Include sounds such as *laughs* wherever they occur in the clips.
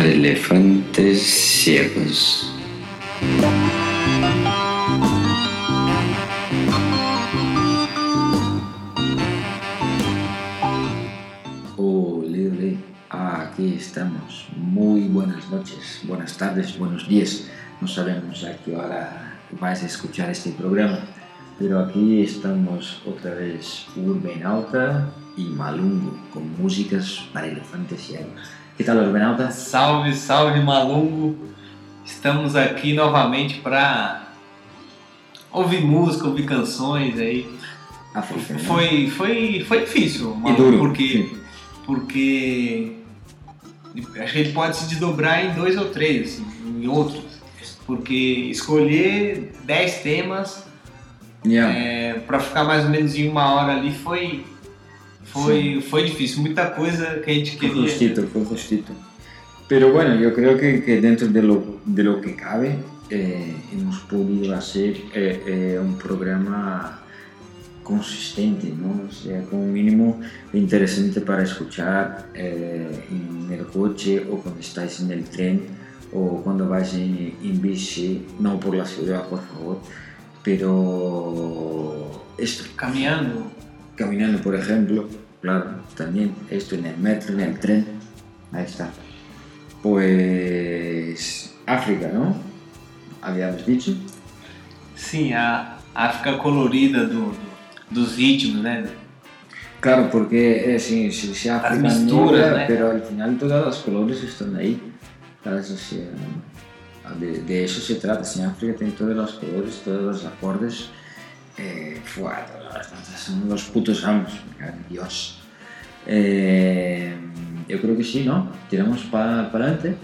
Para elefantes ciegos. Ole, aquí estamos. Muy buenas noches, buenas tardes, buenos días. No sabemos a qué hora vais a escuchar este programa, pero aquí estamos otra vez Urbenauta y Malungo con músicas para elefantes ciegos. Que tal? Salve, salve, Malungo! Estamos aqui novamente para ouvir música, ouvir canções aí. África, né? Foi, foi, foi difícil, E Malungo, duro. porque, sim. porque acho que ele pode se desdobrar em dois ou três, assim, em outros. Porque escolher 10 temas Yeah. para ficar mais ou menos em uma hora ali foi, foi, foi difícil. Muita coisa que a gente Fue queria. justito, fue justito. Pero bueno, yo creo que, que dentro de lo, de lo que cabe eh, hemos podido hacer eh, eh, un programa consistente, ¿no? O sea, un mínimo interesante para escuchar eh, en el coche o cuando estáis en el tren o cuando vais en, en bici, no por la ciudad, por favor, pero esto, Caminhando, caminando, por ejemplo, claro, también esto en el metro, en el tren, ahí está. Pues África, ¿no? Habíamos dicho. Sim, a África colorida do, do- dos ritmos, né? Claro, porque eh, sí, sí, sí, África misturas, negra, pero al final todos los colores están ahí. ¿sabes? O sea, de, de eso se trata. Si África tiene todos los colores, todos los acordes, eh, son los putos amos, Dios. Eh, yo creo que sí, ¿no? Tiramos para adelante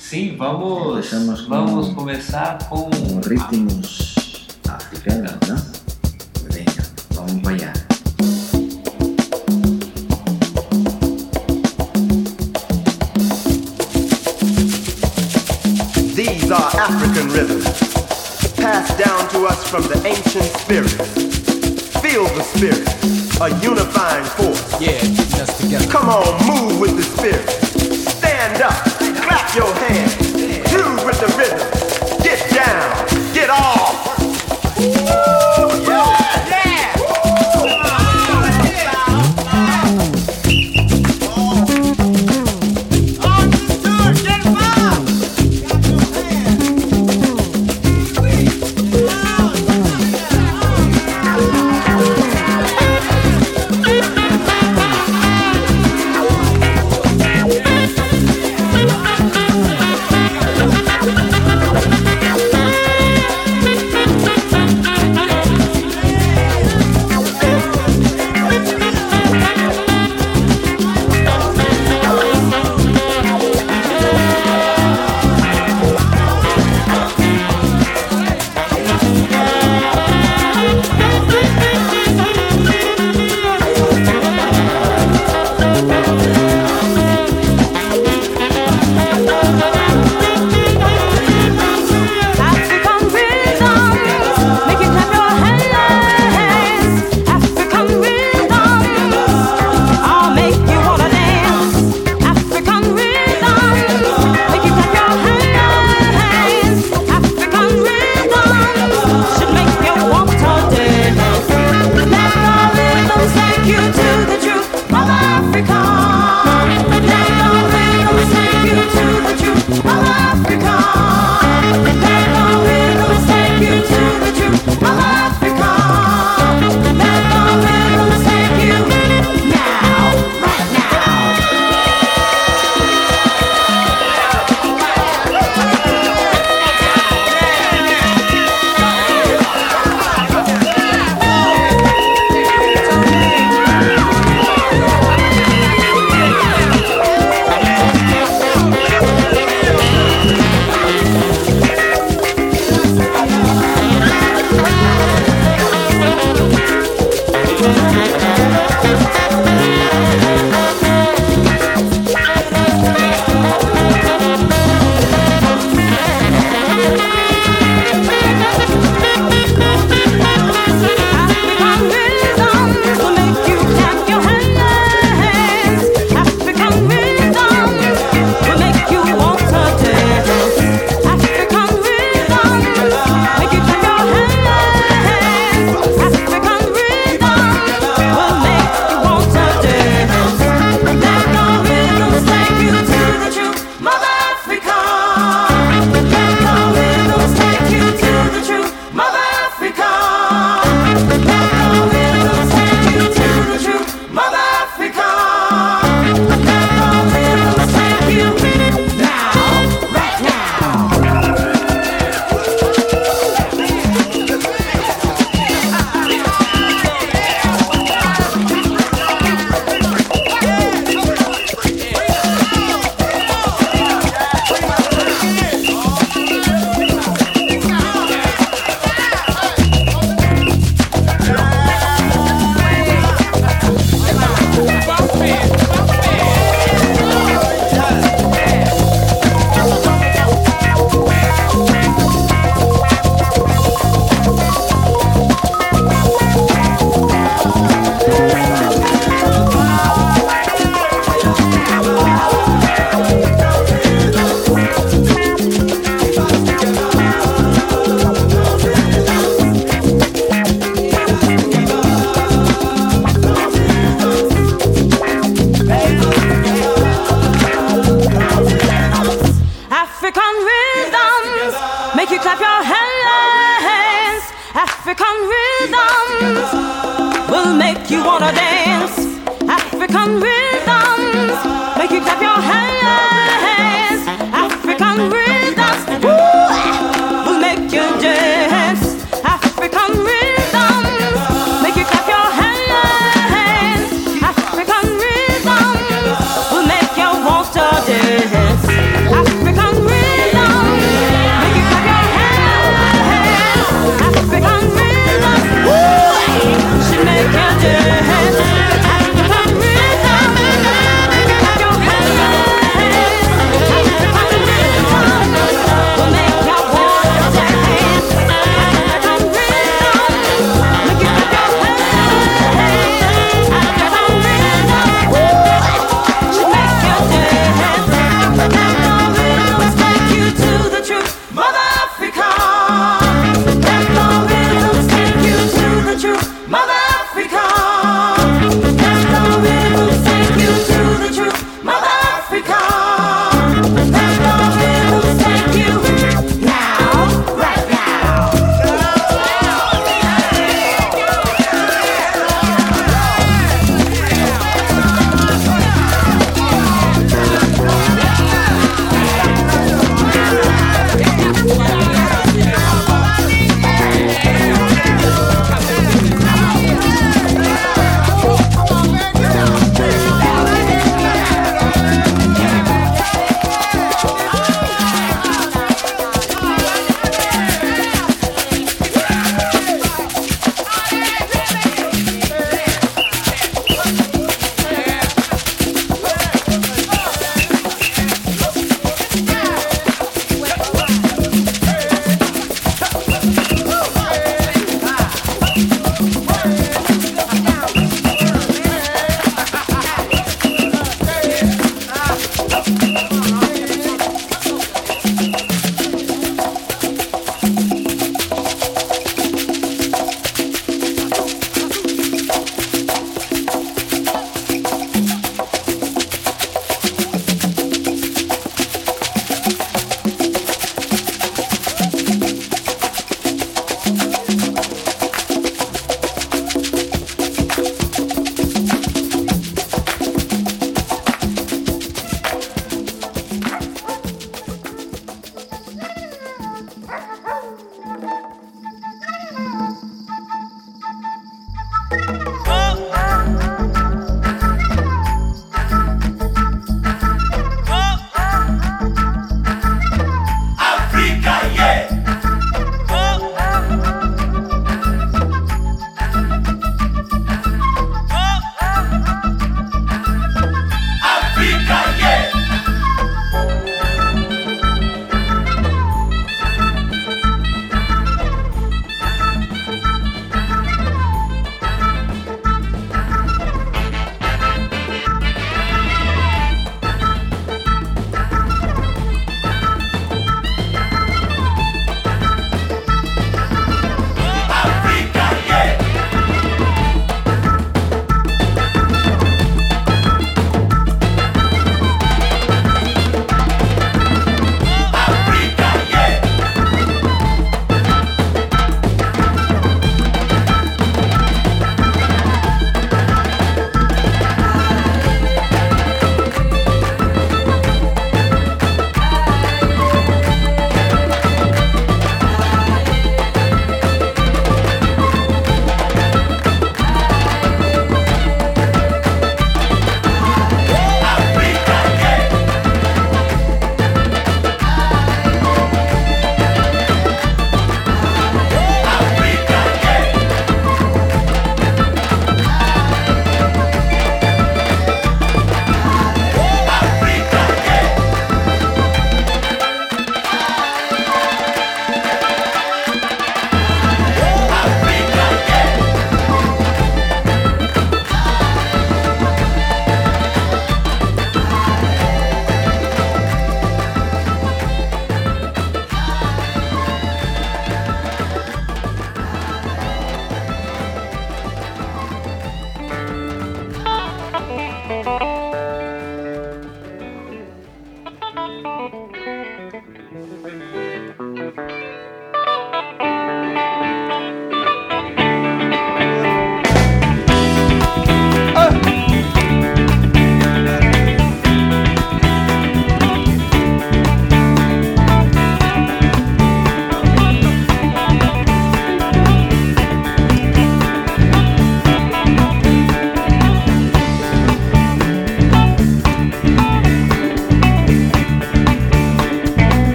Sim, vamos, vamos começar com con ritmos africanos, ¿no? Venga, vamos para allá. To us from the ancient spirits. Feel the spirit, a unifying force. Yeah, us together. Come on, move with the spirit. Stand up, clap your hands, groove with the rhythm. Get down, get off.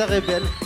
Casa Rebelle.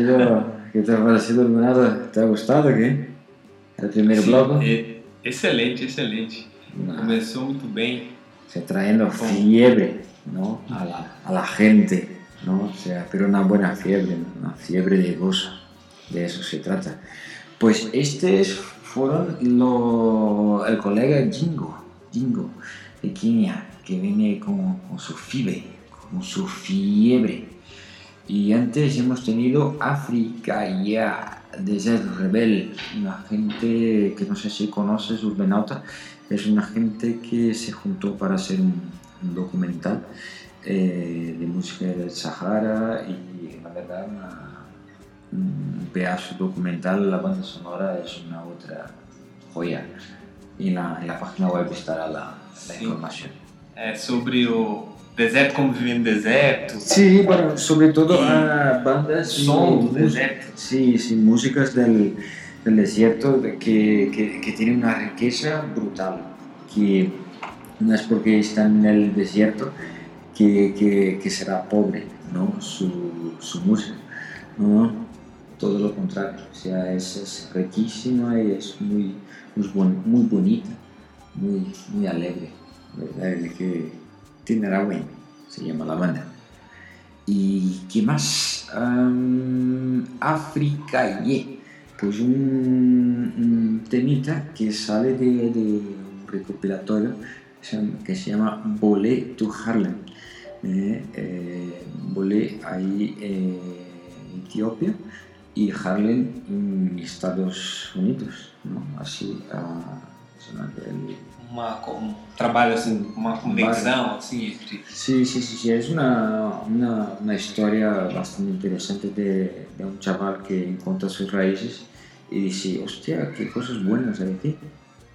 Parecido? ¿Qué te ha parecido, Leonardo? ¿Te ha gustado qué? El primer Sim, bloco. e- excelente, excelente. Nah, Começou muito bem. se trayendo fiebre, ¿no? A la, a la gente, ¿no? O sea, pero una buena fiebre, ¿no? una fiebre de gozo. De eso se trata. Pues estos fueron lo- el colega Jingo, antes hemos tenido África ya, de Zed Rebel, una gente que no sé si conoces, Urbenauta, es una gente que se juntó para hacer un, un documental eh, de música del Sahara y la verdad una- un pedazo documental, la banda sonora es una otra joya. Y en la, en la página web estará la, la Sí. información. É sobre o deserto, como viver no deserto. Sí, bueno, sobre todo Y a bandas y Som do deserto. Sí, sí, músicas del, del desierto de- que, que, que tienen una riqueza brutal, que no es porque están en el desierto que, que, que será pobre, ¿no? Su, su música, ¿no? Todo lo contrario, o sea, es, es riquísima y es muy, muy, bon- muy bonita, muy, muy alegre, ¿verdad? Que tiene Arawen, se llama la banda. ¿Y qué más? Am, África Ye. Pues un, temita que sale de, un recopilatorio que se llama- Volé to Harlem. Eh, eh, ahí eh, en Etiopía y Harlem en Estados Unidos. ¿no? Así, el- Uma, um trabalho assim, uma convenção assim entre. Sí, sí, sí, sí, es una, una, una historia bastante interesante de, de un chaval que encuentra sus raíces y dice, hostia, qué cosas buenas hay aquí.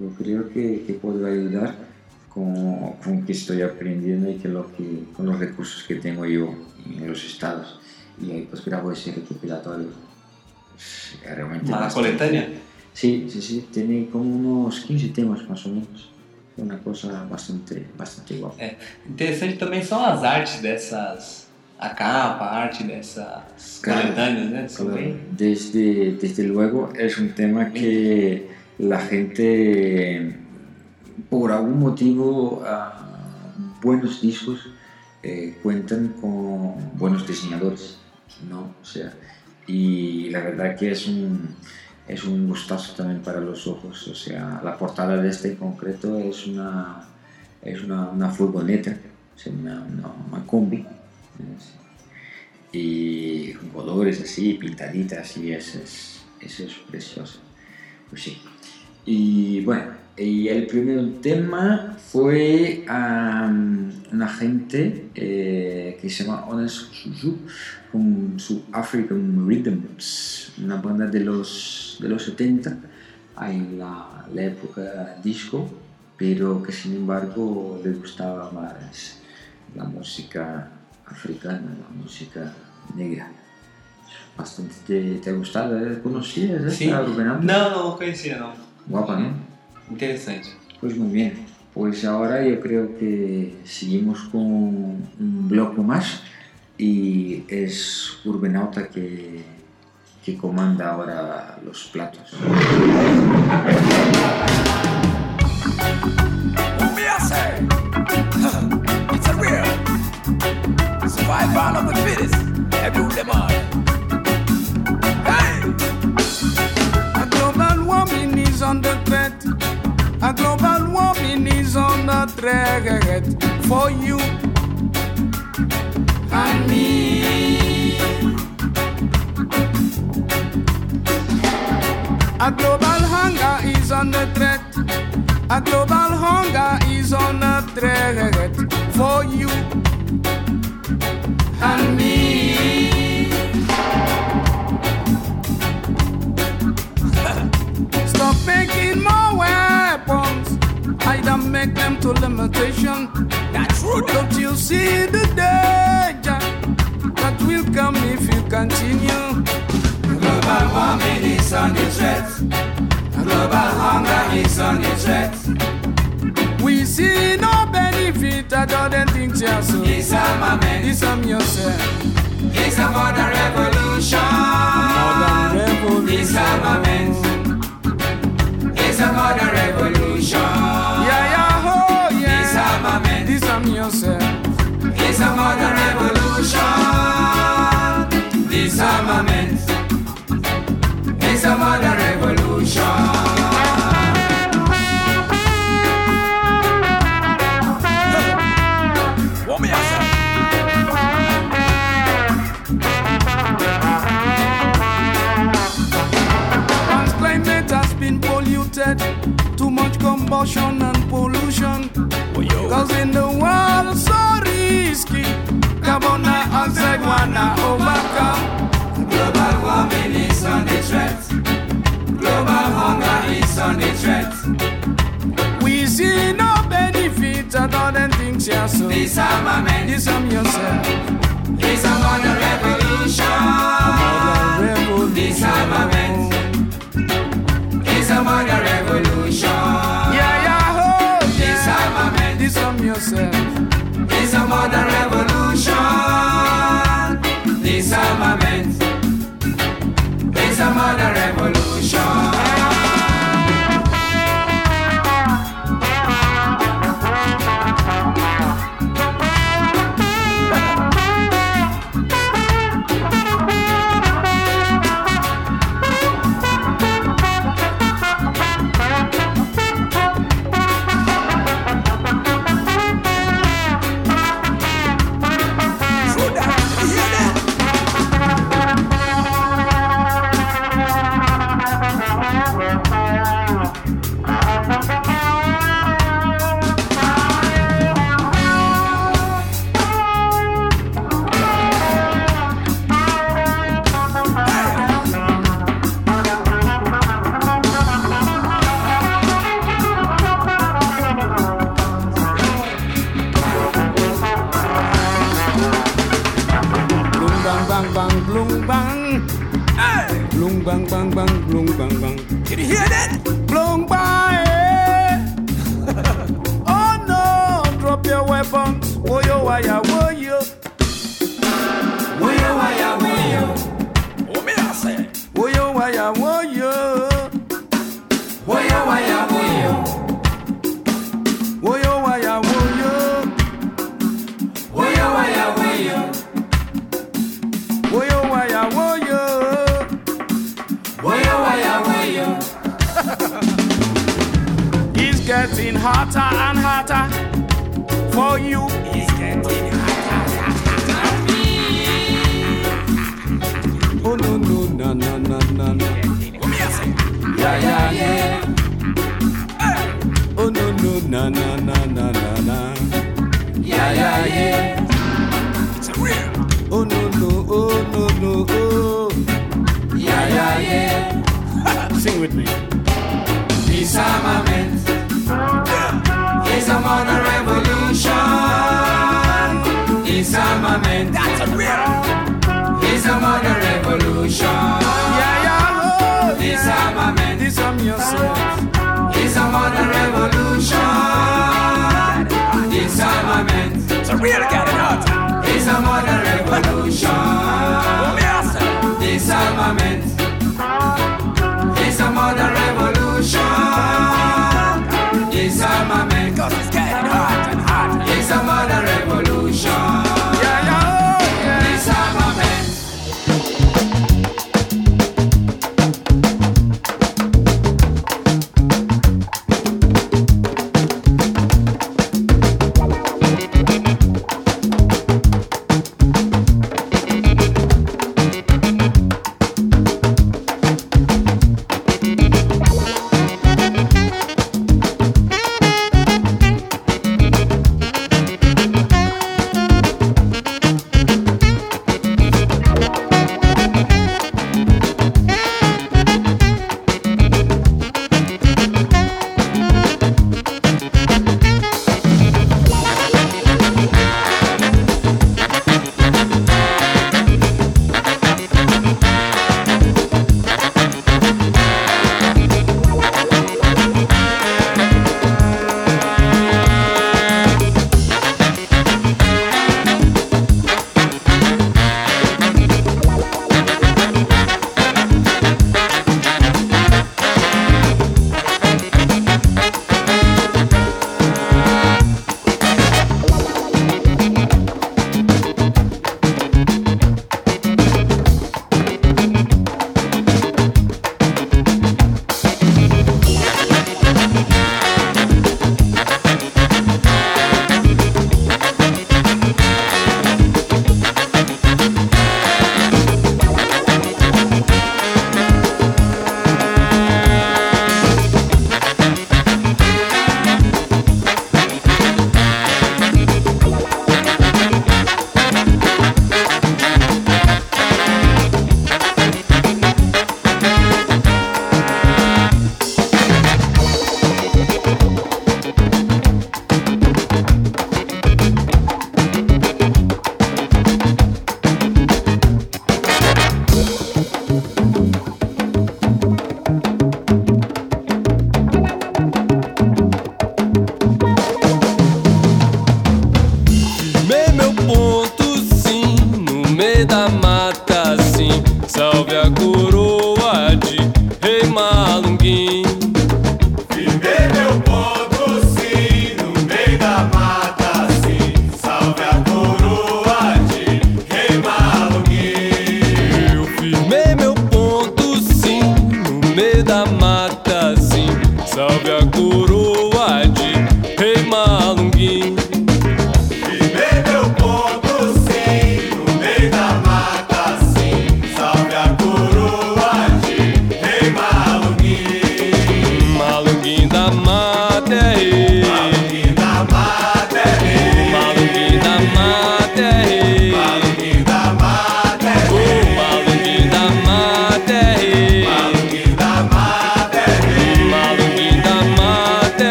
Yo creo que, que puedo ayudar con, con que estoy aprendiendo y que lo que, con los recursos que tengo yo en los estados. Y ahí pues grabo ese recopilatorio. Realmente Uma bastante- coletânea? Sí, sí, sí, tiene como unos 15 temas más o menos. Una cosa bastante, bastante guapa. Interessante também são as artes dessas. A capa, a arte dessas Claro. coletâneas, né? Claro, bem. Desde, desde luego es un tema que la gente, por algún motivo, ah, buenos discos eh, cuentan con buenos diseñadores, ¿no? O sea, y la verdad que es un, es un gustazo también para los ojos. O sea, la portada de este en concreto es una, es una, una furgoneta, una, una, una combi. y con colores así, pintaditas, y eso es, eso es precioso. Pues sí. Y bueno, y el primer tema fue una gente eh, que se llama Honest Suzu con su African Rhythms, una banda de los, de los 70, en la, la época disco, pero que sin embargo le gustaba más la música africana, la música negra. Bastante te, te ha gustado, ¿eh? ¿Conocías esta Sim. Rubén Alves? Não, não conhecia não. Guapa, ¿no? Interessante. Pues muy bien. Pues ahora yo creo que seguimos con un bloque más y es Urbenauta que, que comanda ahora los platos. *laughs* a the global is under threat. For you and me. A global hunger is under threat. A global hunger is under threat for you and me. Stop making more weapons. Either make them to limitation. That's rude. Don't you see the danger that will come if you continue? Global warming is under threat. Global hunger is under threat. We see no benefit at all them things you so. Disarmament Disarm yourself. is a modern revolution. Modern revolution. Disarmament is a modern revolution. Yeah, yeah, oh yeah. Disarmament Disarm yourself. is a modern revolution. Carbon dioxide wanna overcome. Global warming is on the threat. Global hunger is on the threat. We see no benefit at all them things here so. Disarmament Disarm yourself. is a modern revolution. Modern revolution. Disarmament is a modern revolution. Yeah, yeah, oh yeah. Disarmament Disarm yourself. is a modern revolution.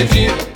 pedir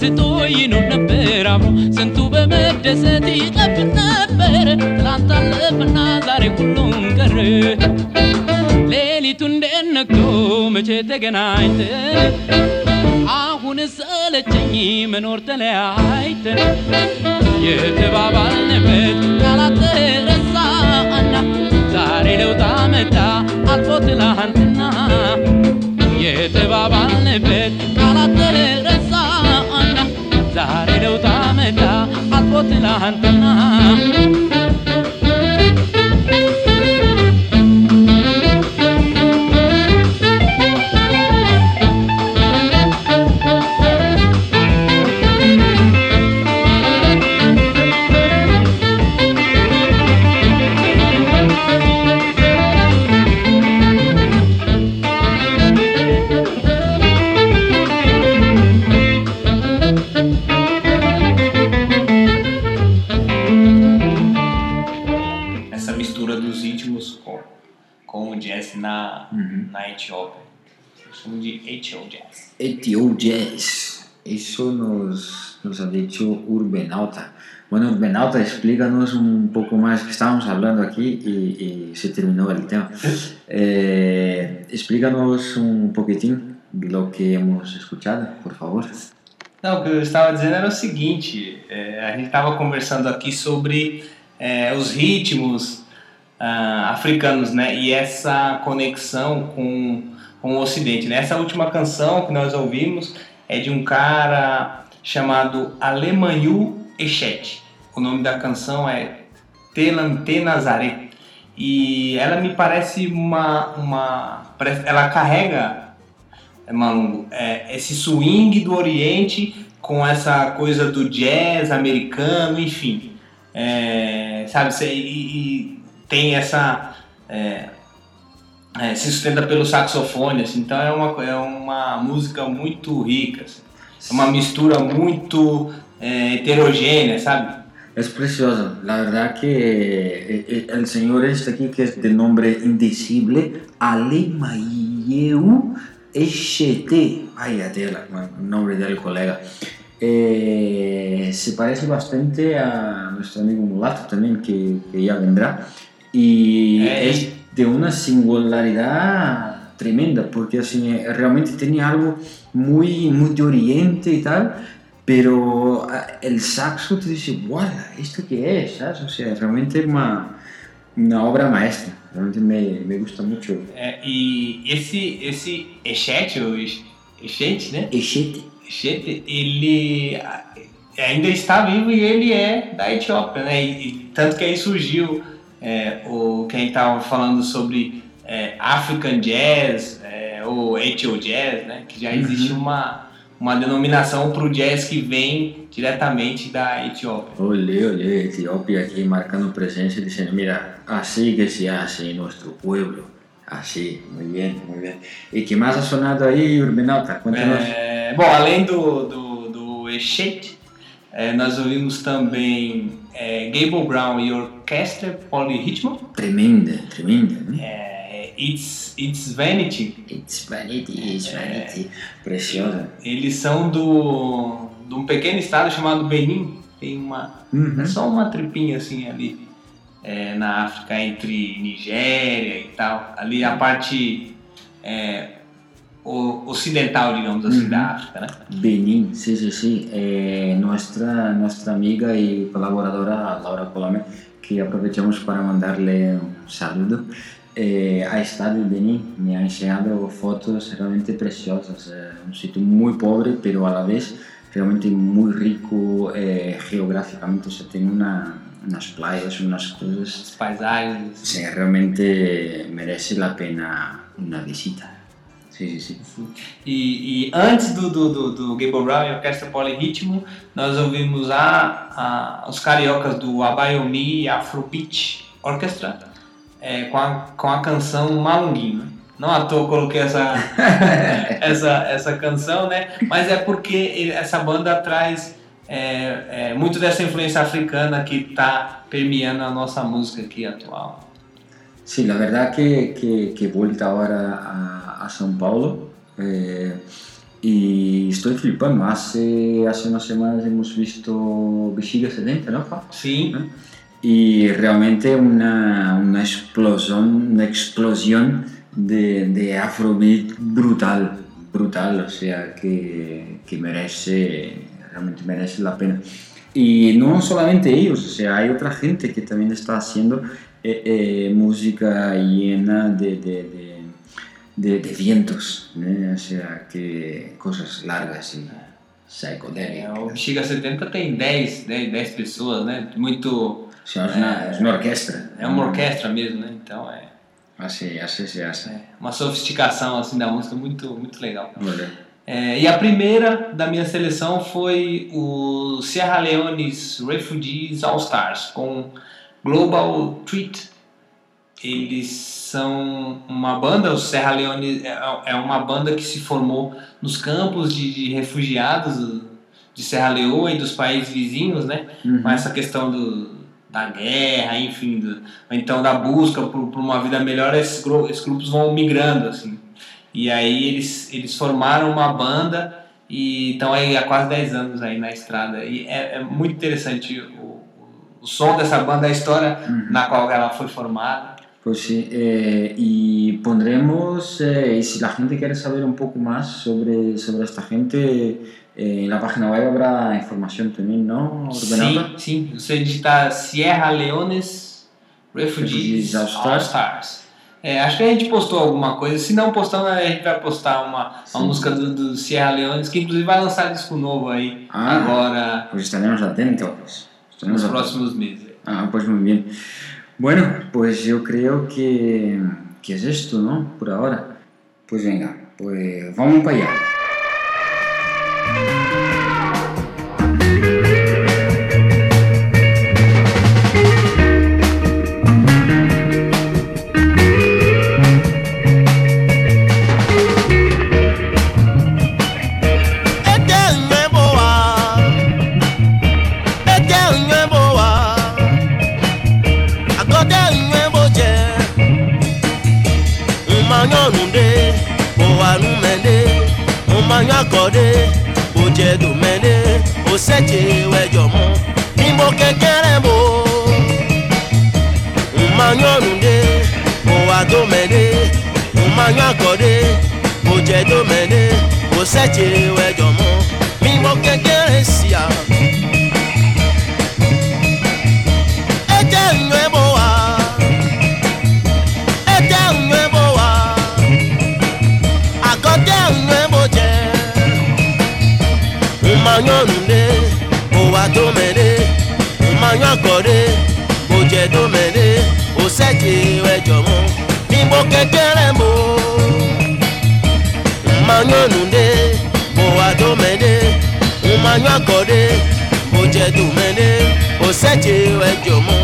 ተደስቶ ይኖር ነበር አብሮ ስንቱ በመደሰት ይጠብቅ ነበር። ትላንት አለፈና ዛሬ ሁሉም ቀረ። ሌሊቱ እንዴት መቼ ተገናኝተን አሁን ሰለቸኝ መኖር ተለያይተን የተባባልንበት ቃላት ተረሳና ዛሬ ለውጥ አመጣ አልፎ ትላንትና። የተባባልንበት ቃላት ተረሳና ዛሬ ለውጥ አመጣ አልፎ ትላንትና Chamo de Ethio Jazz. Etio Jazz. Eso nos, nos ha dicho Urbenauta. Bueno, Urbenauta, explícanos un poco más, que estábamos hablando aquí y, y se terminó el tema. Eh, explícanos un poquitín lo que hemos escuchado, por favor. Não, o que eu estava dizendo era o seguinte: é, a gente estava conversando aqui sobre é, os ritmos ah, africanos, né? E essa conexão com, com o Ocidente. Né? Essa última canção que nós ouvimos é de um cara chamado Alemanhu Echet. O nome da canção é Telante Nazaré. E ela me parece uma. uma ela carrega é, Malungo, é, esse swing do Oriente com essa coisa do jazz americano, enfim. É, sabe, e, e tem essa. é, é, se sustenta pelo saxofone, assim, então é uma, é uma música muito rica, assim. é uma mistura muito é, heterogênea, sabe? Es precioso. La verdad que eh, eh, el señor este aquí, que es de nombre indecible, Alemayeu Echete, vaya tela, bueno, el nombre del colega, Eh, se parece bastante a nuestro amigo Mulato también, que, que ya vendrá, y Eh. es de una singularidad tremenda, porque así, eh, realmente tenía algo muy, muy de oriente y tal, pero ah, el saxo te dice, ¡guau! ¿Esto qué es? ¿sabes? O sea, realmente es una, una obra maestra. Realmente me, me gusta mucho. É, e esse, esse Echet, ou Ex- Echet, né? Echete. Echete, ele ainda está vivo e ele é da Etiópia, né? E, e tanto que aí surgiu é, o que gente estava falando sobre é, African Jazz, é, ou Ethio Jazz, né? Que já existe uma, uma denominação para o jazz que vem diretamente da Etiópia. Ole, ole, Etiopía aquí marcando presencia y diciendo, mira, así que se hace en nuestro pueblo. Así, muy bien, muy bien. ¿Y qué más ha sonado ahí, Urbenauta? Cuéntanos. É, bom, além do, do, do Echet, é, nós ouvimos também é, Gable Brown e Orquestra Polyrhythmo, Tremenda, tremenda. ¿no? é, It's, It's Vanity. It's vanity, it's vanity. Preciosa. Eles são do, de um pequeno estado chamado Benin. Tem uma, Uhum. só uma tripinha assim ali é, na África entre Nigéria e tal. Ali a parte é, ocidental, digamos assim, Uhum. da África, né? Benin, sí, sí, sí. Eh, nuestra, nuestra amiga y colaboradora Laura Colome, que aprovechamos para mandarle un saludo. Eh, ha estado en Benín, me ha enseñado fotos realmente preciosas, eh, un sitio muy pobre, pero a la vez realmente muy rico geográficamente, o sea, tiene una- unas playas, unas cosas. Paisagens. Sí, realmente merece la pena una visita. Sí, sí. E, e antes do, do, do, do Gable Brown e Orquestra Polirritmo, nós ouvimos a, a, os cariocas do Abayomi Afrobeat Orchestra é, com, a, com a canção Malunguinho. né? Não à toa coloquei essa, *laughs* essa, essa canção, né? Mas é porque ele- essa banda traz é, é, muito dessa influência africana que está permeando a nossa música aqui atual. Sí, la verdad que, que, que he vuelto ahora a, a São Paulo eh, y estoy flipando. Hace, hace unas semanas hemos visto Bexiga 70, ¿no? Fa? Sí. Y realmente una, una explosión, una explosión de, de Afrobeat brutal, brutal, o sea que, que merece, realmente merece la pena. Y no solamente ellos, o sea, hay otra gente que también está haciendo eh, eh, música llena de, de, de, de- de vientos, ¿no? o sea, que cosas largas y psicodélicas. É, o Bexiga 70 tem 10, 10, 10 pessoas, né? Muito. Sí, es una, es una orquesta. É uma orquestra mesmo, né? Então é Así, así se hace. uma sofisticação assim da música muito, muito legal. É, e a primeira da minha seleção foi o Sierra Leone's Refugees All Stars com Global Treat. Eles são uma banda, o Serra Leone é é uma banda que se formou nos campos de, de refugiados de Serra Leoa e dos países vizinhos, né? Uhum. Com essa questão do, da guerra, enfim, do, então da busca por, por uma vida melhor, esses, esses grupos vão migrando, assim. E aí eles, eles formaram uma banda e estão aí há quase 10 anos aí na estrada. E é, é muito interessante o som dessa banda, a história na qual ela foi formada. Pues sí, eh, y pondremos, eh, y si la gente quiere saber un poco más sobre, sobre esta gente, eh, en la página web habrá información también, ¿no? Sim, Ordenada. sim. Você digitar Sierra Leone's Refugees Refugees All All Stars. Stars. É, acho que a gente postou alguma coisa. Se não postando, a gente vai postar uma, uma música do, do Sierra Leones, que inclusive vai lançar disco novo aí Ah. agora Pues estaremos atentos. Nos atentos. próximos meses. Ah, pues muy bien. Bueno, pues yo creo que, que es esto, ¿no? Por ahora. Pues venga, pues vamos para allá. leche wejo mu. Nimbo kekere mo? Umanyo nunde Owa domene Umanyo akode Oje domene Oseche wejo mu. kọ̀dé mo jẹ dómẹ̀lé o sẹ́jì ẹjọ́ mu ni mo kékeré mo ma nyɔnunde mo wa dómẹ̀lé mo ma nyɔ kọ̀dé mo jẹ dómẹ̀lé o sẹ́jì ẹjọ́ mu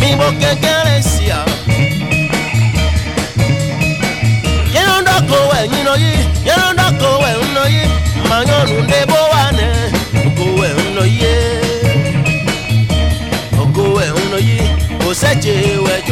ni mo kékeré sia. yẹnu dọ́kọ̀ wẹ̀ nyinọ yí yẹnu dọ́kọ̀ wẹ̀ nnọ yí ma nyɔnunde bó wa nẹ kó wẹ̀ nnọ yí. seje weje.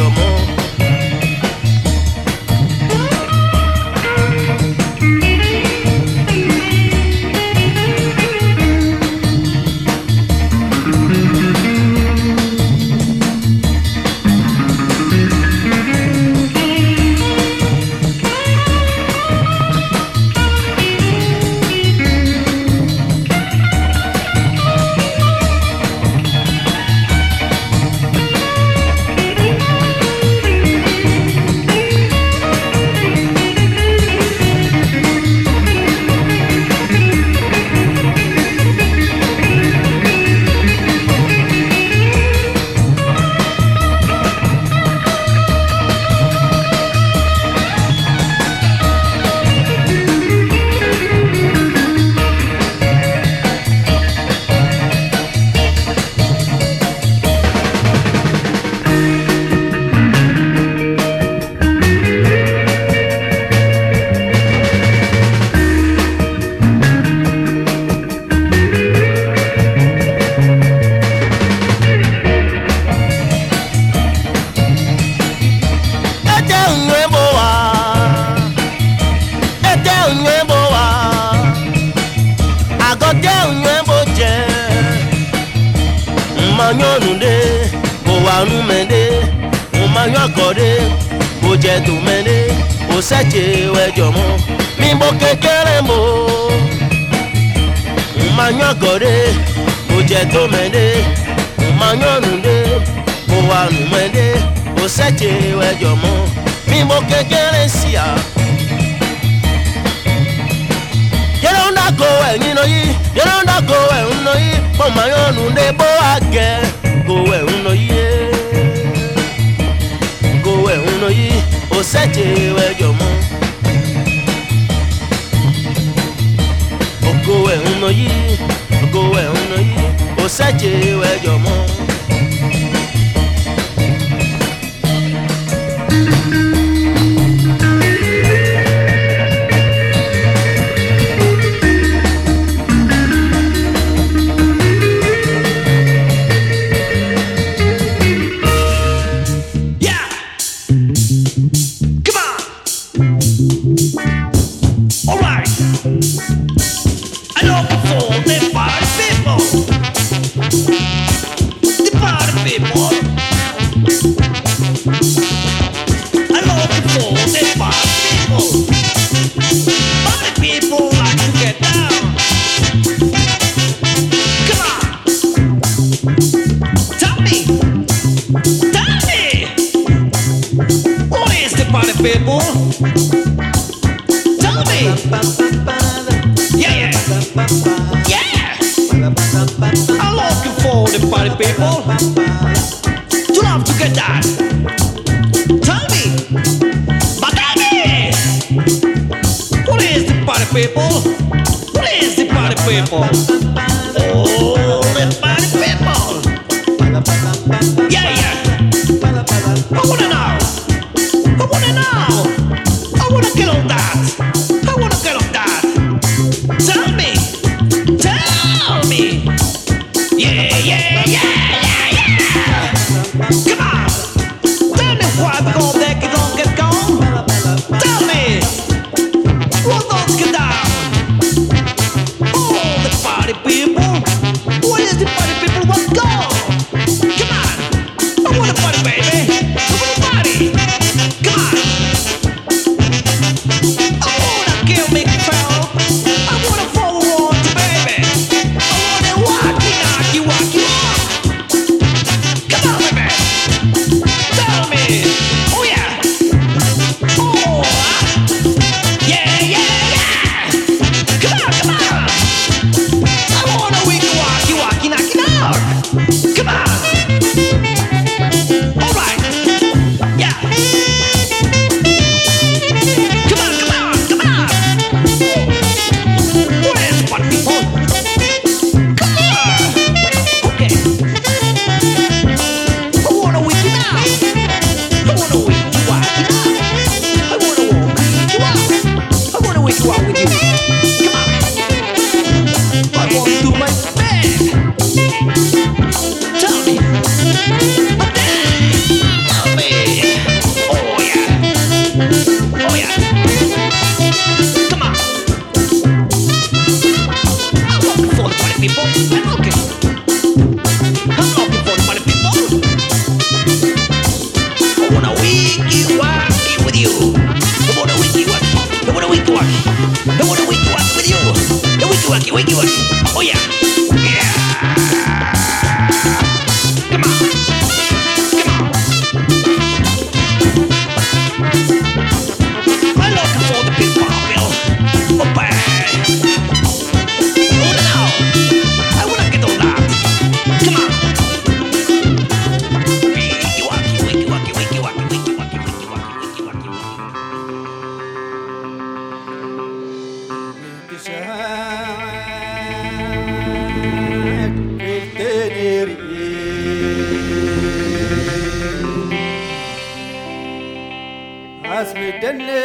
கண்ணே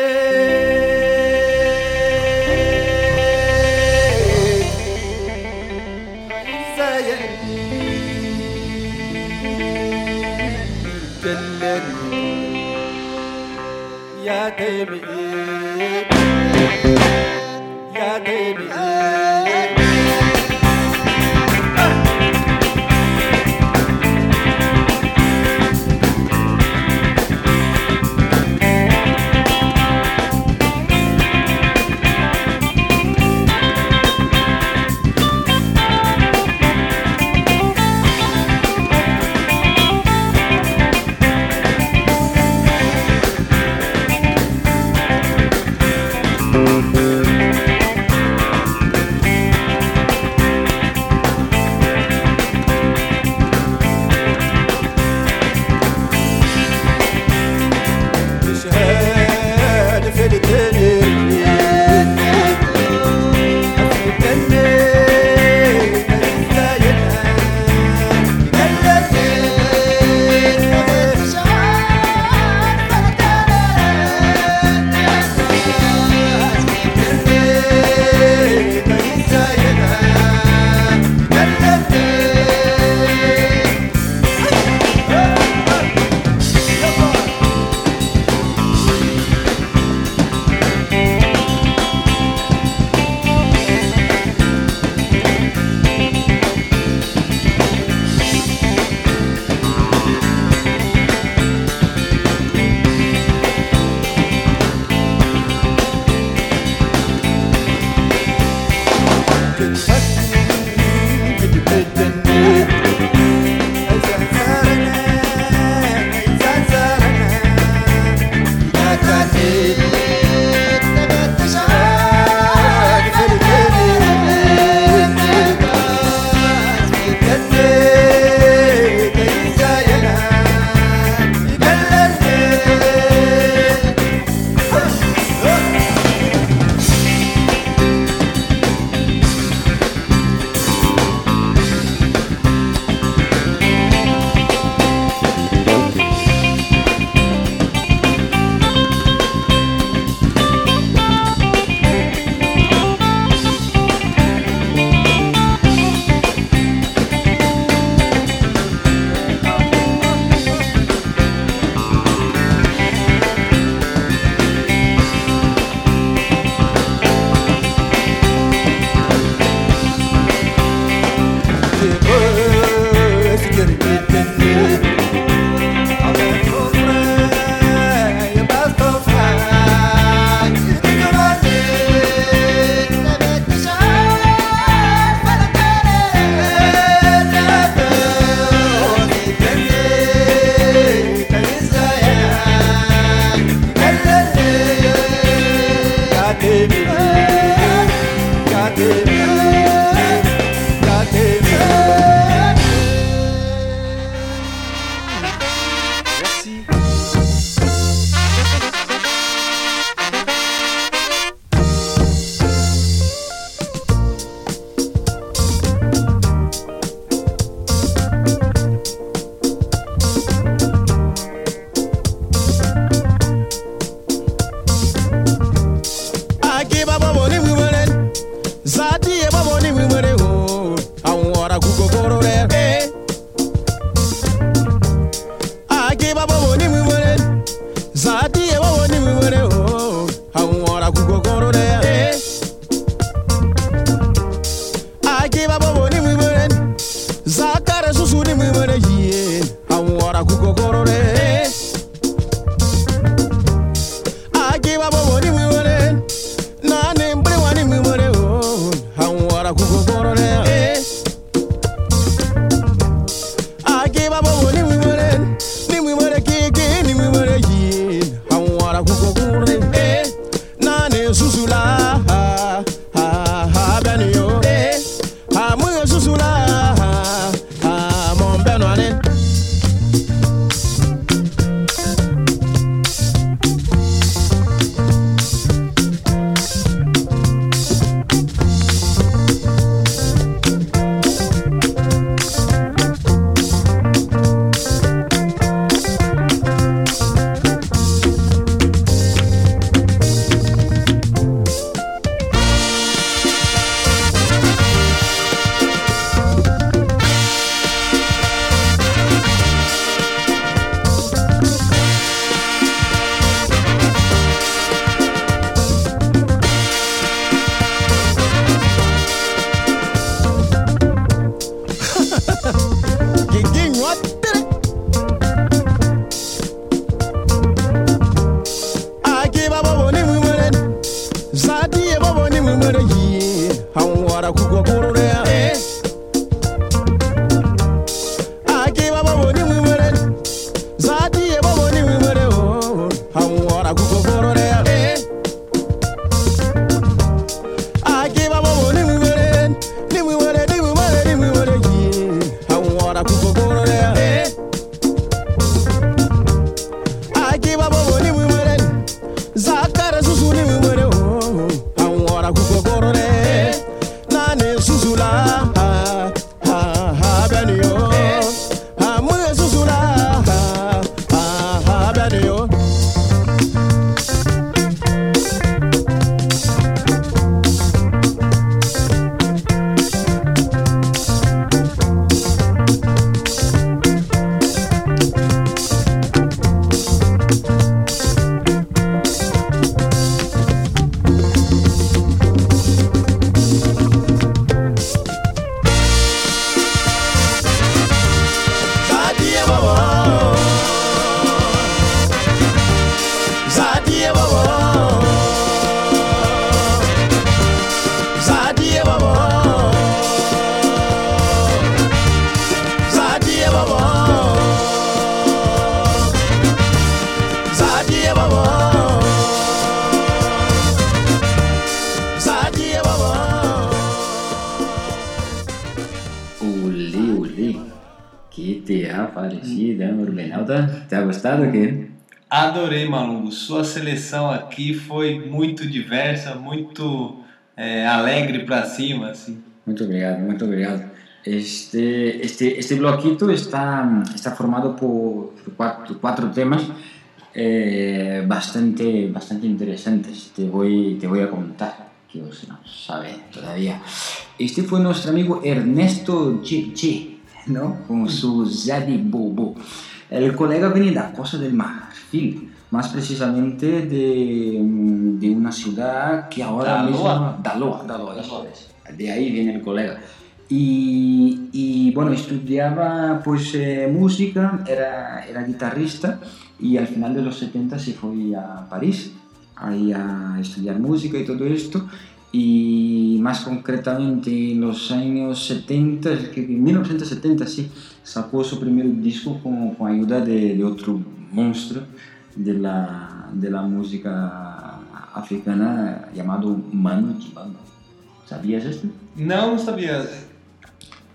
¿Qué te ha parecido, eh, Urbenauta? ¿Te ha gustado o quê? Adorei, Malungo. Sua seleção aqui foi muito diversa, muito é, alegre pra cima, assim. Muito obrigado, muito obrigado. Este, este, este bloquito está, está formado por cuatro, cuatro temas eh, bastante, bastante interesantes. Te voy, te voy a contar, que vos no sabe todavía. Este fue nuestro amigo Ernesto Che Che, ¿no? Con su Zadi Bobo. El colega viene da Costa del Marfil, más precisamente de, mm, de una ciudad que ahora Daloa. mismo... Daloa, Daloa, es. De ahí viene el colega. Y, y, bueno, estudiaba pues eh, música, era, era guitarrista y al final de los 70 se fue a París, ahí a estudiar música y todo esto. Y más concretamente en los años 70, es que en 1970 sí, sacó su primer disco con, con ayuda de, de otro monstruo de la, de la música africana llamado Manu Chibanga. ¿Sabías esto? Não, não sabia.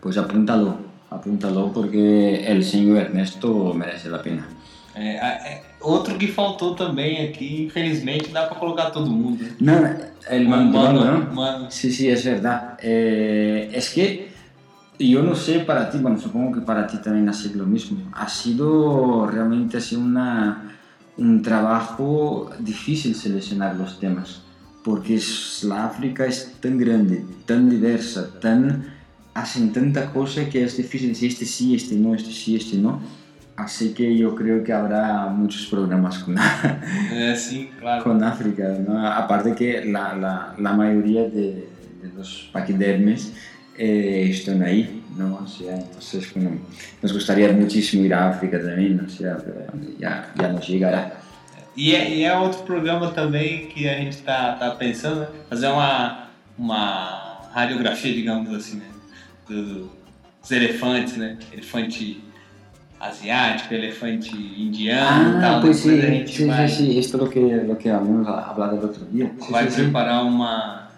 Pues apúntalo, apúntalo porque el señor Ernesto merece la pena. A- é, outro que faltou também aqui, infelizmente, dá pra colocar todo mundo. né? No, el Manu Manu, Chibanga, ¿no? Manu. Sí, sí, es verdad. Eh, es que yo no sé para ti, bueno, supongo que para ti también ha sido lo mismo. Ha sido realmente ha sido una, un trabajo difícil seleccionar los temas, porque es- la África es tan grande, tan diversa, tan hacen tanta cosa que es difícil decir este sí, este no, este sí, este no. Así que yo creo que habrá muchos programas con, *laughs* É, sim, claro. con África, ¿no? aparte que la, la, la mayoría de, de los paquidermes eh, están ahí, ¿no? O sea, entonces bueno, nos gustaría muchísimo ir a África también, o sea, ya, ya nos llegará. E é, e é outro programa também que a gente tá, tá pensando, né? fazer uma, uma radiografia, digamos assim, né? Do- dos elefantes, né? Elefante asiático, elefante indiano e tal. Ah, pues sí, a sí, vai, sí, sí, esto es lo que, lo que habíamos hablado el otro día. Sí, vai sí, sí. preparar uma,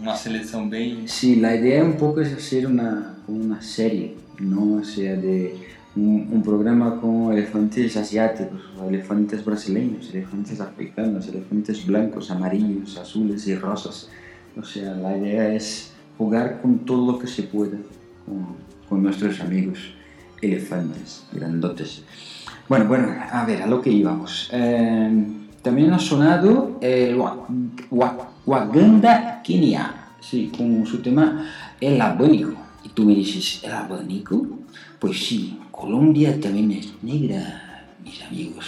uma seleção bem. Sí, la idea un poco es hacer una, una serie, ¿no? O sea, de un, un programa con elefantes asiáticos, o elefantes brasileños, elefantes africanos, elefantes blancos, amarillos, azules y rosas. O sea, la idea es jugar con todo lo que se pueda con, con nuestros amigos elefantes grandotes. Bueno, bueno, a ver, a lo que íbamos. Eh, también ha sonado el Wa- Wa- Waganda Kenia, sí, con su tema El Abanico. Y tú me dices, ¿el abanico? Pues sí, Colombia también es negra, mis amigos.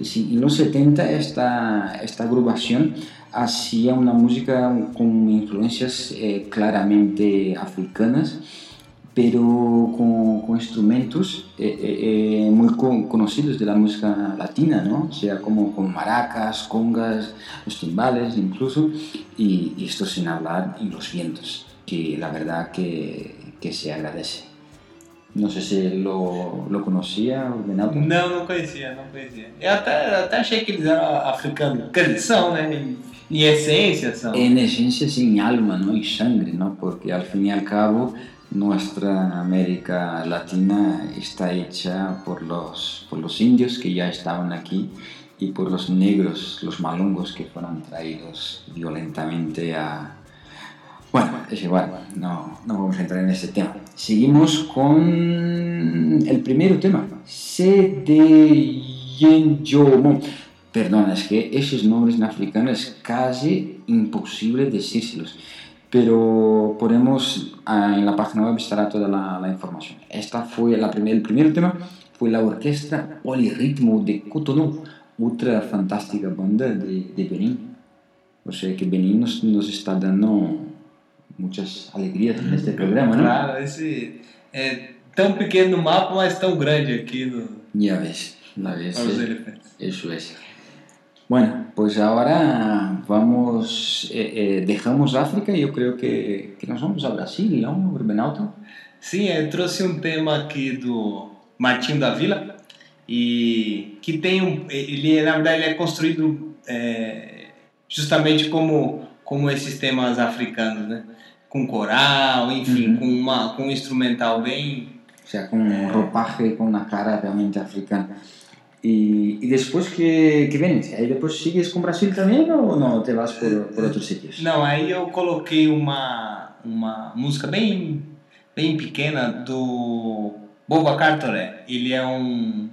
Sí, en los 70 esta, esta agrupación hacía una música con influencias eh, claramente africanas pero con, con instrumentos eh, eh, eh, muy con- conocidos de la música latina, ¿no? O sea, como con maracas, congas, los timbales incluso, y, y esto sin hablar en los vientos, que la verdad que, que se agradece. No sé si lo, lo conocía, Benalto. Não, não conhecia, não conhecia. Eu até, até achei que eles eram africanos. Quer dizer, são, né? Em, em essência são. En esencia, sin alma, ¿no? Y sangre, ¿no? Porque al fin y al cabo, nuestra América Latina está hecha por los, por los indios que ya estaban aquí y por los negros, los malungos que fueron traídos violentamente a... Bueno, es igual, no, no vamos a entrar en ese tema. Seguimos con el primer tema. Se de Yenjomo. Perdona, es que esos nombres en africano es casi imposible decírselos. Pero ponemos ah, en la página web estará toda la, la información. Esta fue la primer, el primer tema, fue la orquesta Polirritmo de Cotonou, otra fantástica banda de, de Benín. O sea que Benín nos, nos está dando muchas alegrías en este programa, ¿no? Claro, esse é tão pequeno no mapa, mas tão grande aqui no, Ya ves, la ves. para os eh, elefantes. Eso es. Bueno, pues ahora vamos, eh, eh, dejamos África y yo creo que, que nos vamos a Brasil, ¿no, Benalto? Sim, eu trouxe um tema aqui do Martinho da Vila e que tem um, ele na verdade ele é construído é, justamente como como esses temas africanos, né? Com coral, enfim, Uhum. com uma com um instrumental bem O sea, con un ropaje y con una cara realmente africana. Y, y después, ¿qué, qué vienes? ¿Ahí después sigues con Brasil también o no te vas por, por otros sitios? Não, aí eu coloquei uma, uma música bem, bem pequena do Boba Cartoré. Ele é um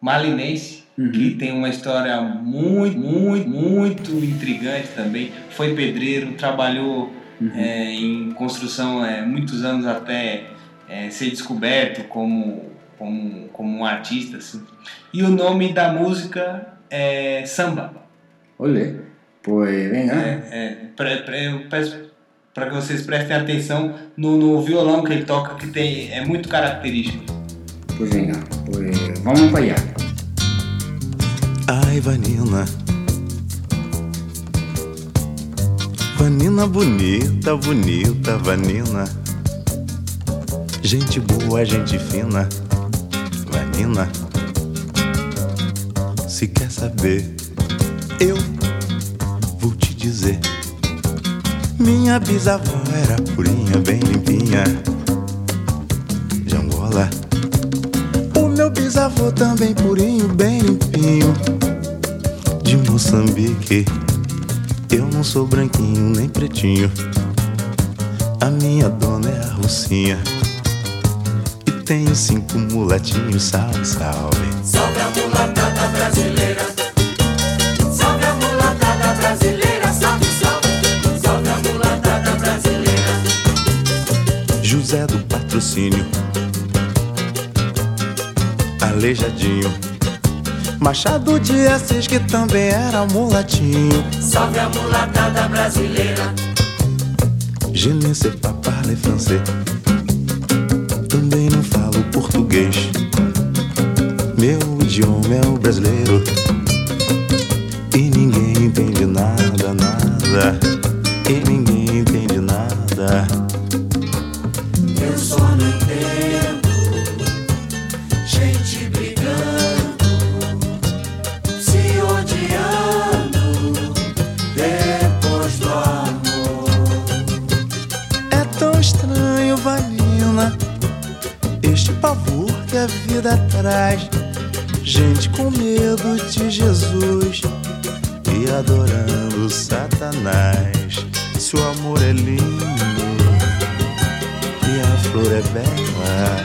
malinense que tem uma história muito, muito, muito intrigante também. Foi pedreiro, trabalhou é, em construção é, muitos anos até é, ser descoberto como, como, como um artista. Assim. E o nome da música é Samba. Ole, pues venga. É, pra, pra, eu peço para que vocês prestem atenção no, no violão que ele toca, que tem, é muito característico. Pues venga, pues vamos para allá. Ai, Vanina. Vanina bonita, bonita, Vanina. Gente boa, gente fina. Vanina. Se quer saber, eu vou te dizer. Minha bisavó era purinha, bem limpinha. De Angola. O meu bisavô também purinho, bem limpinho. De Moçambique. Eu não sou branquinho nem pretinho. A minha dona é a Rocinha. Tenho cinco mulatinhos, salve, salve. Salve a mulatada brasileira. Salve a mulatada brasileira. Salve, salve. Salve a mulatada brasileira. José do Patrocínio. Aleijadinho. Machado de Assis, que também era mulatinho. Salve a mulatada brasileira. Je ne sais pas parler français. Também não falo português. Meu idioma é o brasileiro. E ninguém entende nada, nada. E ninguém entende nada. Eu só não entendo. Gente vida traz. Gente com medo de Jesus e adorando Satanás. Se o amor é lindo e a flor é bela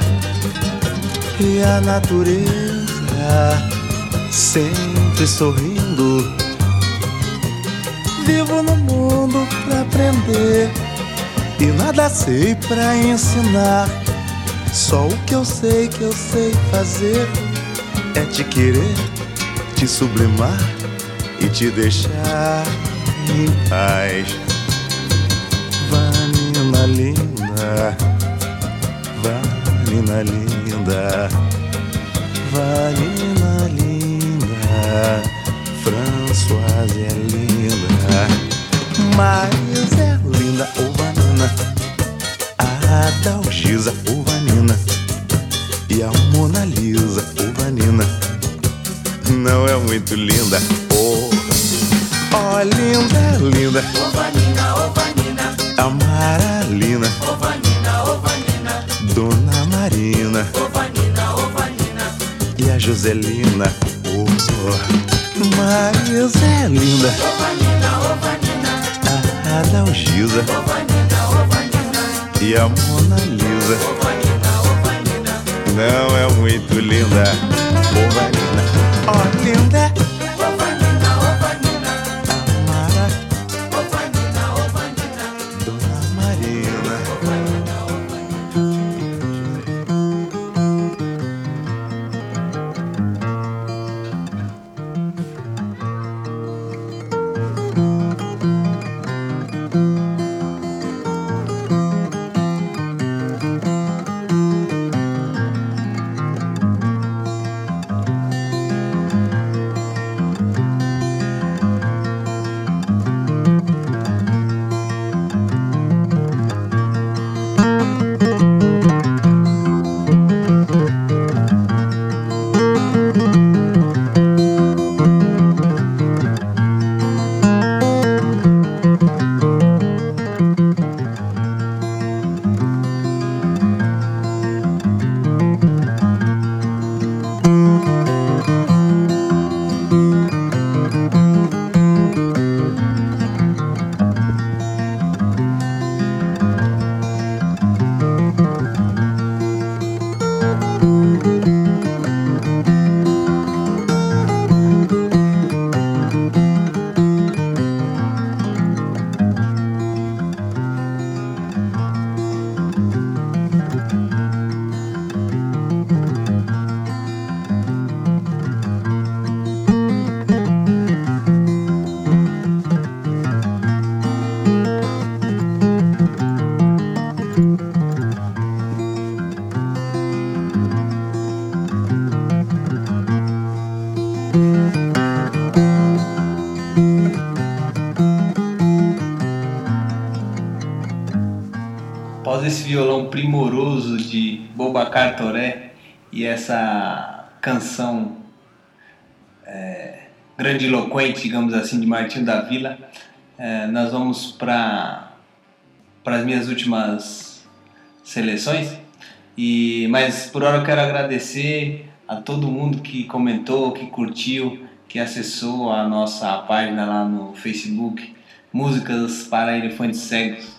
e a natureza sempre sorrindo. Vivo no mundo pra aprender e nada sei pra ensinar. Só o que eu sei que eu sei fazer. É te querer, te sublimar e te deixar em paz. Vanina linda, Vanina linda, Vanina linda, Françoise é linda, mas é linda, ô Vanina, a Dalgisa, ô Vanina, Mona Lisa, não é muito linda, oh, oh linda, linda, oh vanina, oh vanina, Amaralina, oh vanina, oh vanina, Dona Marina, oh vanina, oh vanina, e a Joselina, oh, oh. Marisa é linda, oh vanina, oh vanina, a Adalgisa, oh vanina, oh vanina, e a Mona Lisa, oh, não é muito linda. Oh, Vanina. Oh, linda. Após esse violão primoroso de Bobacar Toré e essa canção é, grandiloquente, digamos assim, de Martinho da Vila, é, nós vamos para as minhas últimas seleções. E, mas por hora eu quero agradecer a todo mundo que comentou, que curtiu, que acessou a nossa página lá no Facebook, Músicas para Elefantes Cegos.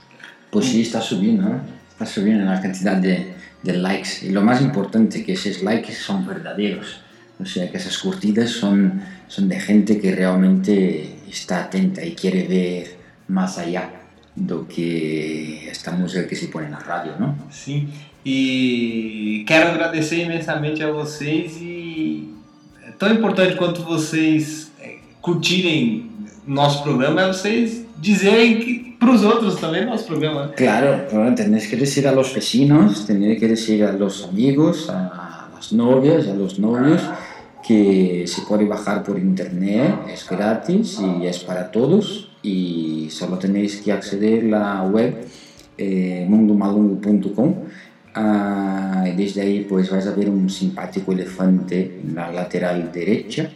Pues sí, está subiendo, ¿no? Está subiendo la cantidad de, de likes. Y lo más importante, que esos likes son verdaderos. O sea, que esas curtidas son, son de gente que realmente está atenta y quiere ver más allá de lo que esta música que se pone na rádio, não? Sim. E quero agradecer imensamente a vocês e é tão importante quanto vocês é, curtirem nosso programa é vocês que para os outros também nosso programa. né? Claro, bueno, tenés que decir a los vecinos, tenés que decir a los amigos, a las novias, a los novios, que se puede bajar por internet, es gratis y es para todos y solo tenéis que acceder a la web eh, mundomalungo.com ah, desde ahí pues vais a ver un simpático elefante en la lateral derecha,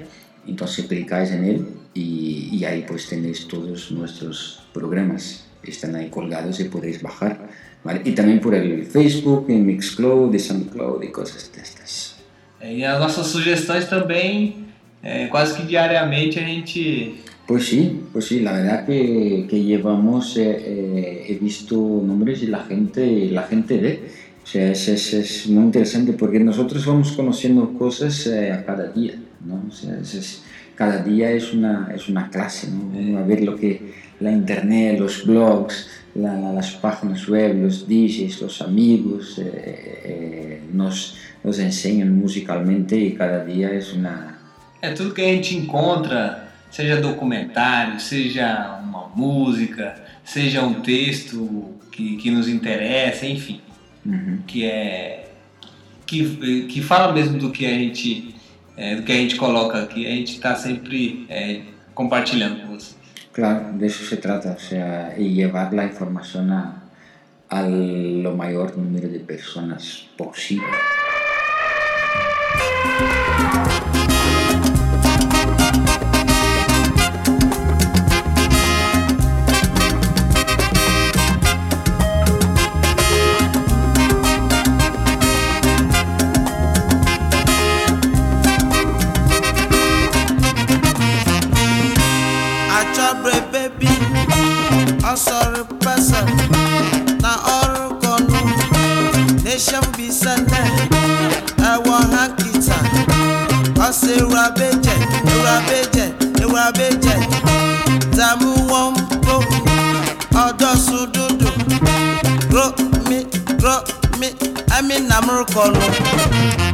entonces clicáis en él y, y ahí pues tenéis todos nuestros programas, están ahí colgados y podéis bajar, ¿vale? Y también por el Facebook, en Mixcloud, de SoundCloud y cosas de estas. É, E as nossas sugestões também, é, quase que diariamente a gente Pues sí, pues sí, la verdad que, que llevamos, eh, eh, he visto nombres y la gente, la gente ve. O sea, es, es, es muy interesante porque nosotros vamos conociendo cosas eh, a cada día, ¿no? O sea, es- cada día es una, es una clase, ¿no? A ver lo que la internet, los blogs, la- la- las páginas web, los DJs, los amigos eh, eh, nos, nos enseñan musicalmente y cada día es una, É tudo que a gente encontra, seja documentário, seja uma música, seja um texto que, que nos interessa, enfim, que é que, que fala mesmo do que a gente é, do que a gente coloca aqui, a gente está sempre é, compartilhando com você. Claro, de eso se trata, o sea, y llevar la información a, a lo mayor número de personas posible. Shambisan, I want Hakita. I say Rabeje, Rabeje, Rabeje. Tamu Wompo, Odosu Dudu. Drop me, drop me, I'm in Amurkono.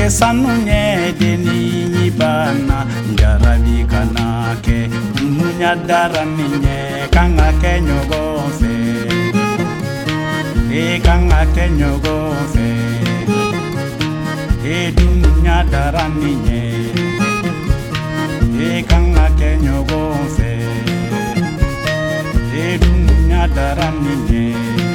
ke sanunyede ninyibana njarabi kanake nnunyadara ninye kanga ke nyogofe e kanga ke nyogofe e dunnunyadara ninye. E kanga ke nyogofe e dunnunyadara ninye.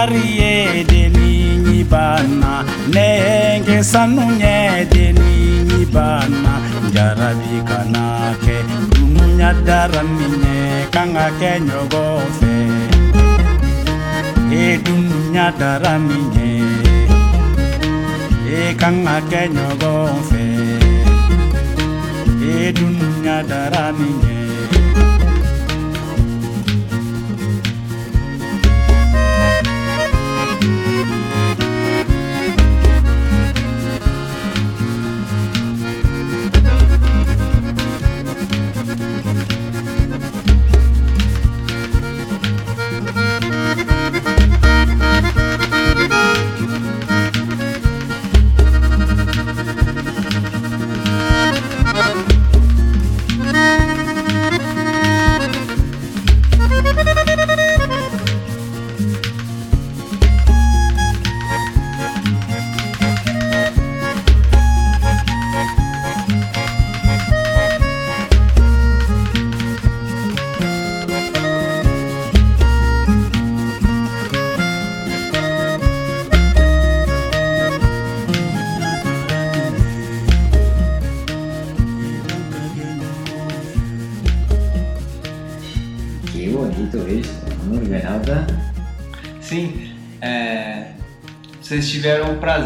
marié deni bana nenge sanu ñe deni bana jarabi kana ke dumu ñadara ni ñe kanga ke ñogo fe e dumu ñadara ni ñe e kanga ke e dumu ñadara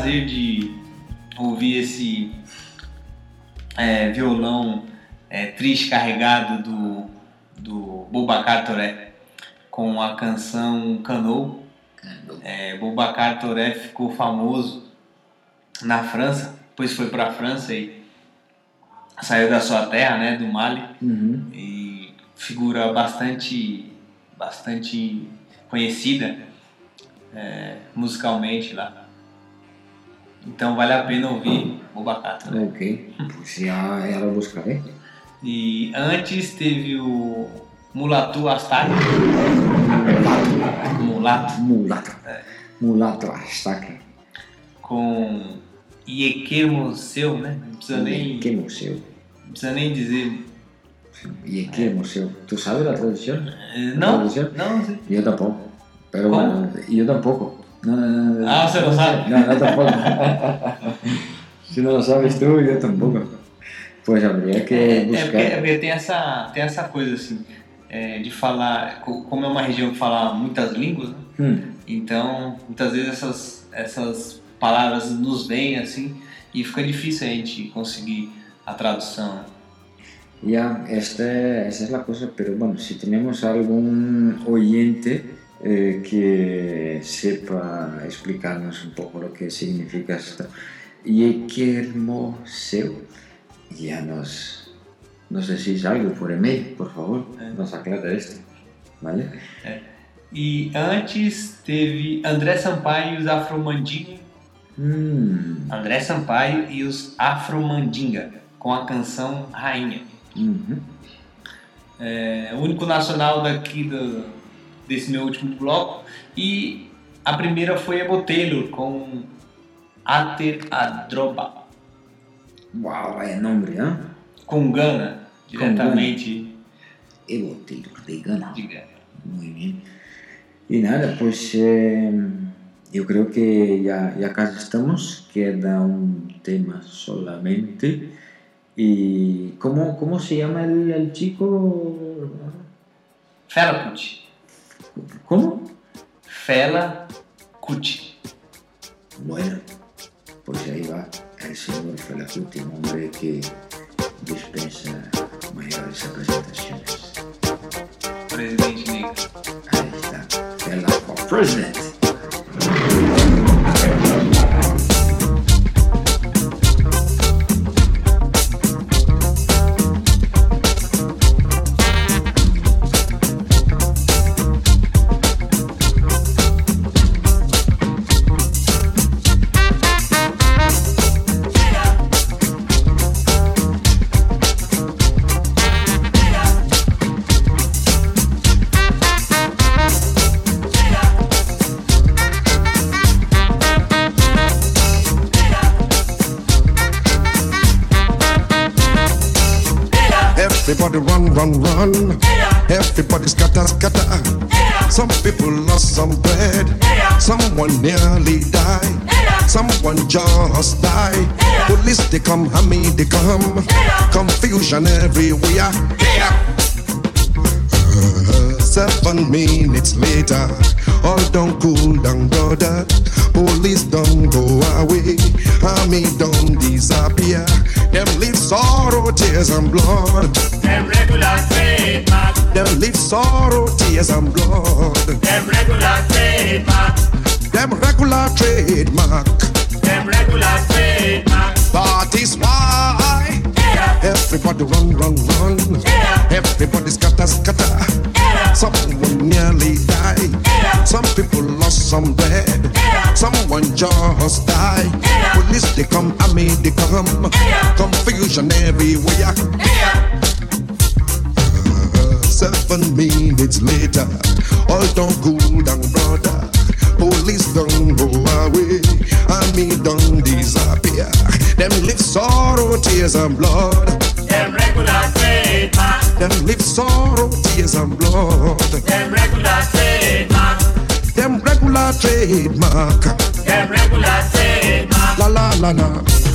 prazer de ouvir esse é, violão é, triste carregado do, do Boubacar Toré com a canção Canoe. É, Boubacar Toré ficou famoso na França, depois foi para a França e saiu da sua terra, né, do Mali, Uhum. e figura bastante, bastante conhecida é, musicalmente lá. Então vale a pena ouvir Boubacar Toré. Ok, pues ya, ya lo buscaré. E antes teve o Mulatu Astari. Mulato. Mulato. Mulato Astaki. Com Ieque Museu, né? Não precisa nem. ¿Qué museo? Não precisa nem dizer. ¿Y qué museo? ¿Tú sabes ¿La no, traducción? no, sí. Yo tampoco. Pero ¿Cómo? bueno, yo tampoco. No, no, no, no. Ah, ¿se lo sabe? No, no tampoco. *laughs* si no lo sabes tú, yo tampoco. Pues habría que É, é buscar. porque, é porque tem, essa, tem essa coisa assim, é, de falar, co- como é uma região que fala muitas línguas, né? Hmm. então muitas vezes essas, essas palavras nos vêm assim e fica difícil a gente conseguir a tradução. né? Ya, esta, esa es la cosa, pero bueno, si tenemos algún oyente eh, que sepa explicarnos un poco lo que significa esto, y qué hermoso, ya nos, nos decís algo por email, por favor, nos aclara esto, ¿vale? E antes teve André Sampaio e os Afromandinga. Hum, André Sampaio e os Afromandinga, com a canção Rainha. uhum. É, o único nacional daqui do, desse meu último bloco. E a primeira foi a Botelho com Ater Adroba. Uau, é nome, hein? Com Gana, diretamente Evo Taylor de Ghana. de Gana. Muy bien. Y nada, pues eh, yo creo que ya, ya casi estamos. Queda un tema solamente. ¿Y cómo, cómo se llama el, el chico? Fela Kuti. ¿Cómo? Fela Kuti. Bueno, pues ahí va el señor Felacuti, un hombre que dispensa mayores representaciones. Presidente Negro. Ahí está, Fela for President. Run, run, run. Everybody scatter, scatter. Some people lost some bread. Someone nearly died. Someone just died. Police they come, hammy they come. Confusion everywhere. Seven minutes later, all don't cool down, brother. Police don't go away, army don't disappear. Them leave sorrow, tears and blood. Them regular trademark. Them leave sorrow, tears and blood. Them regular trademark. Them regular trademark. Them regular trademark. That is why everybody run, run, run. Everybody scatter, scatter. Someone nearly died. Some people lost some bread. Someone just died. Police they come, army they come. Confusion everywhere. Uh, Seven minutes later, all done cool down, brother. Police don't go away, army don't disappear. Them live sorrow, tears and blood. Them regular trademark. Them live sorrow, tears and blood. Them regular trademark. Them regular trademark. Them regular trademark. La la la la.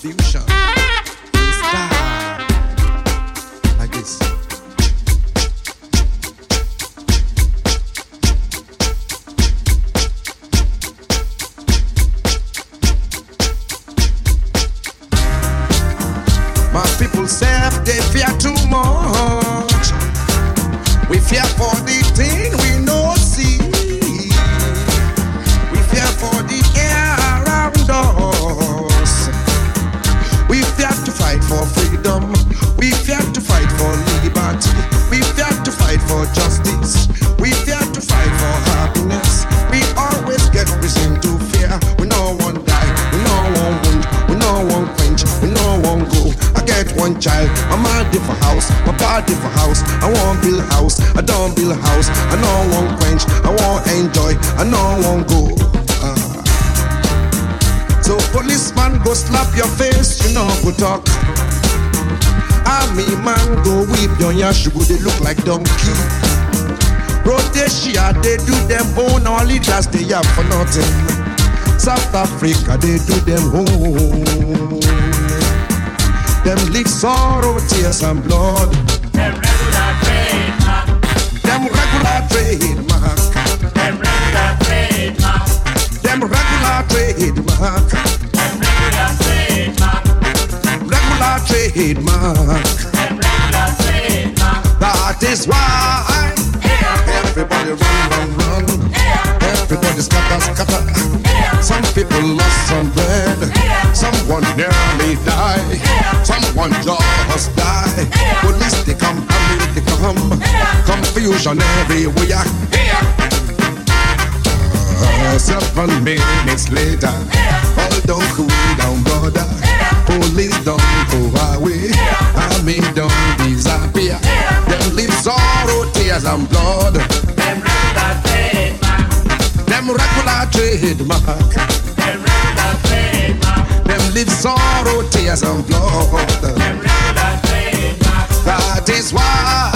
Come Africa they do them home. Them live sorrow, tears and blood. Them regular trademark. Them regular trademark. Them regular trademark. Them regular trademark. Them regular trademark. Regular trademark. Them regular trademark. That is why everybody run, run, run. Everybody scatter, scatter. Some people lost some bread. Someone nearly died. Someone just died. Police they come, army they come. Confusion everywhere. Uh, seven minutes later, all don't cool down, brother. Police don't go away. Army don't disappear. Them leave sorrow, tears and blood. Them regular trademark. Them. Them leave sorrow, tears and blood. Them. That is why